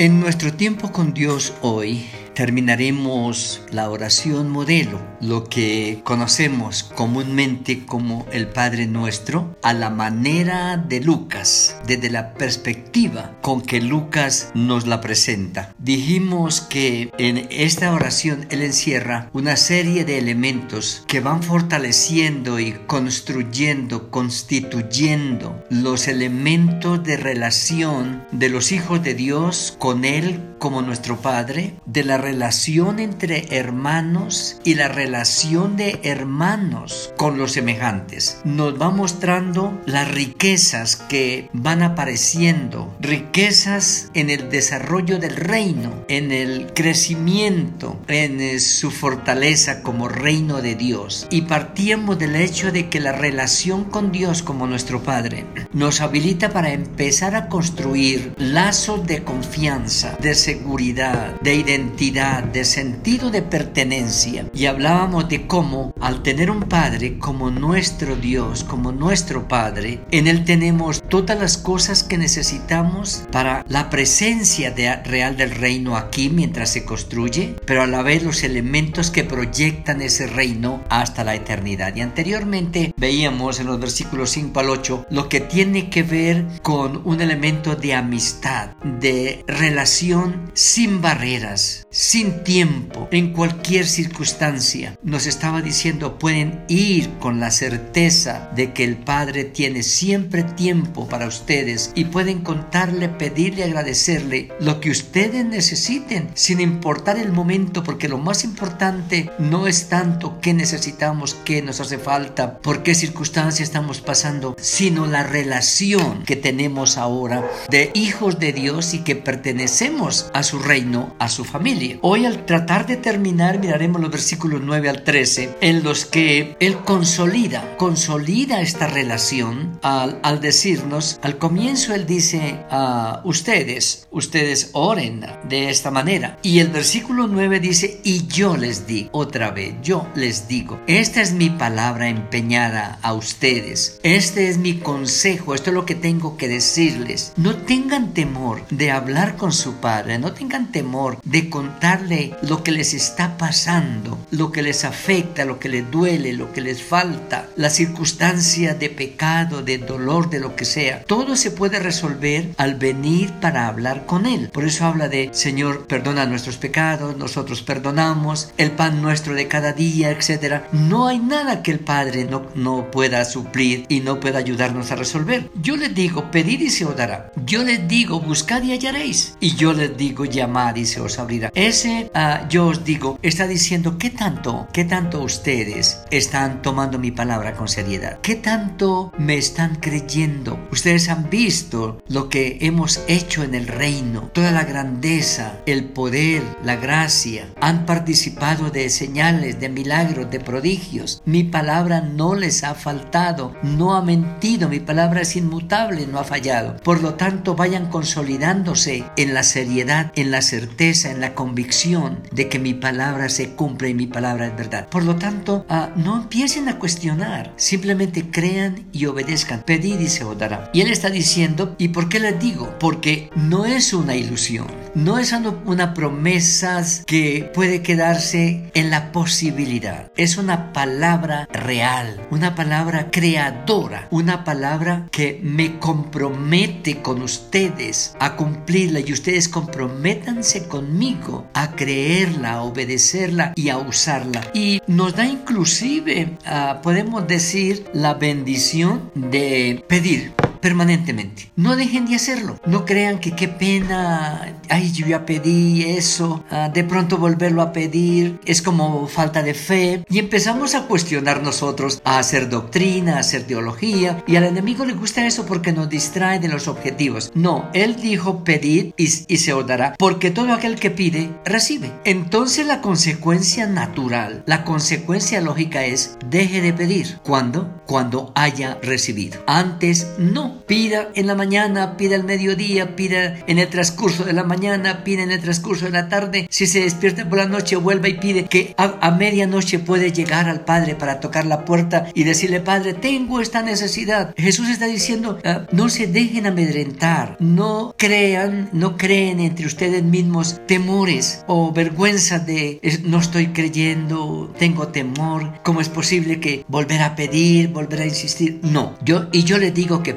En nuestro tiempo con Dios hoy terminaremos la oración modelo, lo que conocemos comúnmente como el Padre Nuestro, a la manera de Lucas, desde la perspectiva con que Lucas nos la presenta. Dijimos que en esta oración él encierra una serie de elementos que van fortaleciendo y construyendo, constituyendo los elementos de relación de los hijos de Dios con él como nuestro Padre, de la relación entre hermanos y la relación de hermanos con los semejantes. Nos va mostrando las riquezas que van apareciendo, riquezas en el desarrollo del reino, en el crecimiento, en eh, su fortaleza como reino de Dios. Y partíamos del hecho de que la relación con Dios como nuestro Padre nos habilita para empezar a construir lazos de confianza, de seguridad, de identidad, de sentido de pertenencia. Y hablábamos de cómo al tener un Padre como nuestro Dios, como nuestro Padre, en Él tenemos todas las cosas que necesitamos para la presencia real del reino aquí mientras se construye, pero a la vez los elementos que proyectan ese reino hasta la eternidad. Y anteriormente veíamos en los versículos 5 al 8 lo que tiene que ver con un elemento de amistad, de relación sin barreras, sin tiempo, en cualquier circunstancia. Nos estaba diciendo, pueden ir con la certeza de que el Padre tiene siempre tiempo para ustedes y pueden contarle, pedirle, agradecerle lo que ustedes necesiten, sin importar el momento, porque lo más importante no es tanto qué necesitamos, qué nos hace falta, por qué circunstancia estamos pasando, sino la relación que tenemos ahora de hijos de Dios y que pertenecemos a su reino, a su familia. Hoy al tratar de terminar miraremos los versículos 9 al 13 en los que Él consolida, consolida esta relación al, al decirnos, al comienzo Él dice a ustedes, ustedes oren de esta manera. Y el versículo 9 dice, y yo les digo, otra vez, yo les digo, esta es mi palabra empeñada a ustedes, este es mi consejo, esto es lo que tengo que decirles. No tengan temor de hablar con su padre, no tengan temor de contarle lo que les está pasando, lo que les afecta, lo que les duele, lo que les falta, la circunstancia de pecado, de dolor, de lo que sea. Todo se puede resolver al venir para hablar con Él. Por eso habla de, Señor, perdona nuestros pecados, nosotros perdonamos, el pan nuestro de cada día, etc. No hay nada que el Padre no, no pueda suplir y no pueda ayudarnos a resolver. Yo les digo, pedid y se os dará. Yo les digo, buscad y hallaréis. Y yo les digo, llamad y se os abrirá. Ese, ah, yo os digo, está diciendo, ¿qué tanto, qué tanto ustedes están tomando mi palabra con seriedad? ¿Qué tanto me están creyendo? Ustedes han visto lo que hemos hecho en el reino, toda la grandeza, el poder, la gracia. Han participado de señales, de milagros, de prodigios. Mi palabra no les ha faltado, no ha mentido, mi palabra es inmutable, no ha fallado. Por lo tanto, vayan consolidándose en la seriedad, en la certeza, en la convicción de que mi palabra se cumple y mi palabra es verdad. Por lo tanto, ah, no empiecen a cuestionar, simplemente crean y obedezcan. Pedid y se os dará. Y él está diciendo, ¿y por qué les digo? Porque no es una ilusión, no es una promesa que puede quedarse en la posibilidad. Es una palabra real, una palabra creadora, una palabra que me compromete con ustedes a cumplirla y ustedes comprométanse conmigo a creerla, a obedecerla y a usarla. Y nos da inclusive, ah, podemos decir, la bendición de pedir permanentemente. No dejen de hacerlo. No crean que qué pena, ay, yo ya pedí eso, ah, de pronto volverlo a pedir es como falta de fe. Y empezamos a cuestionar nosotros, a hacer doctrina, a hacer teología. Y al enemigo le gusta eso porque nos distrae de los objetivos. No, él dijo pedid y, y se os dará, porque todo aquel que pide, recibe. Entonces la consecuencia natural, la consecuencia lógica es, deje de pedir. ¿Cuándo? Cuando haya recibido. Antes no Pida en la mañana, pida al mediodía, pida en el transcurso de la mañana, pida en el transcurso de la tarde. Si se despierta por la noche, vuelva y pide que a, medianoche puede llegar al Padre para tocar la puerta y decirle, Padre, tengo esta necesidad. Jesús está diciendo, ah, no se dejen amedrentar, no crean, no creen entre ustedes mismos temores o vergüenza de no estoy creyendo, tengo temor, ¿cómo es posible que volver a pedir, volver a insistir? No, yo y yo les digo que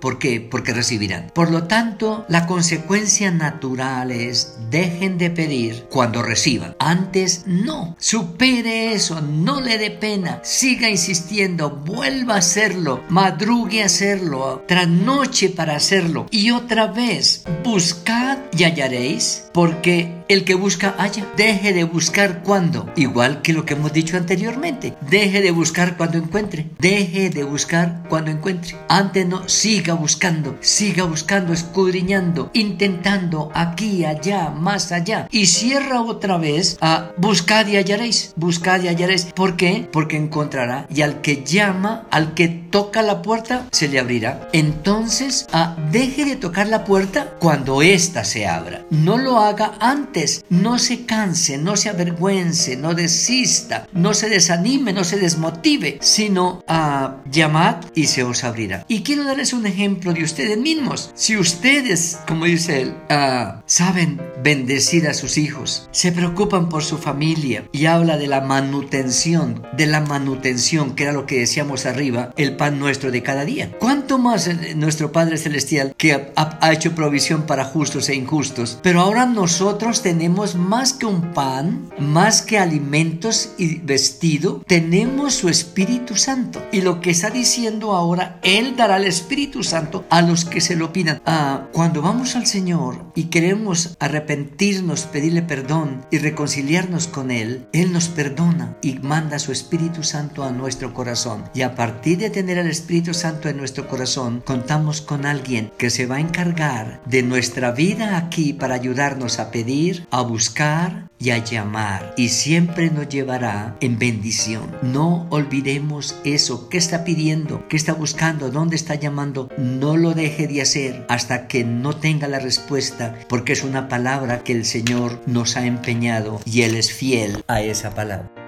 ¿por qué? Porque recibirán. Por lo tanto, la consecuencia natural es dejen de pedir cuando reciban. Antes no, supere eso, no le dé pena, siga insistiendo, vuelva a hacerlo, madrugue a hacerlo, trasnoche para hacerlo y otra vez buscad y hallaréis, porque el que busca halla. Deje de buscar cuando, igual que lo que hemos dicho anteriormente. Deje de buscar cuando encuentre. Deje de buscar cuando encuentre. Antes no, siga buscando, siga buscando, escudriñando, intentando aquí, allá, más allá. Y cierra otra vez a buscad y hallaréis. Buscad y hallaréis. ¿Por qué? Porque encontrará. Y al que llama, al que toca la puerta, se le abrirá. Entonces, a, deje de tocar la puerta cuando ésta se abra. No lo haga antes no se canse, no se avergüence, no desista, no se desanime, no se desmotive, sino a llamar y se os abrirá. Y quiero darles un ejemplo de ustedes mismos. Si ustedes, como dice él, ah, saben bendecir a sus hijos, se preocupan por su familia y habla de la manutención, de la manutención, que era lo que decíamos arriba, el pan nuestro de cada día. ¿Cuánto más eh, nuestro Padre Celestial que ha, ha hecho provisión para justos e injustos? Pero ahora nosotros tenemos más que un pan, más que alimentos y vestido, tenemos su Espíritu Santo. Y lo que está diciendo ahora, Él dará el Espíritu Santo a los que se lo pidan. Ah, cuando vamos al Señor y queremos arrepentirnos, pedirle perdón y reconciliarnos con Él, Él nos perdona y manda su Espíritu Santo a nuestro corazón. Y a partir de tener el Espíritu Santo en nuestro corazón, contamos con alguien que se va a encargar de nuestra vida aquí para ayudarnos a pedir, a buscar y a llamar y siempre nos llevará en bendición. No olvidemos eso. ¿Qué está pidiendo? ¿Qué está buscando? ¿Dónde está llamando? No lo deje de hacer hasta que no tenga la respuesta porque es una palabra que el Señor nos ha empeñado y Él es fiel a esa palabra.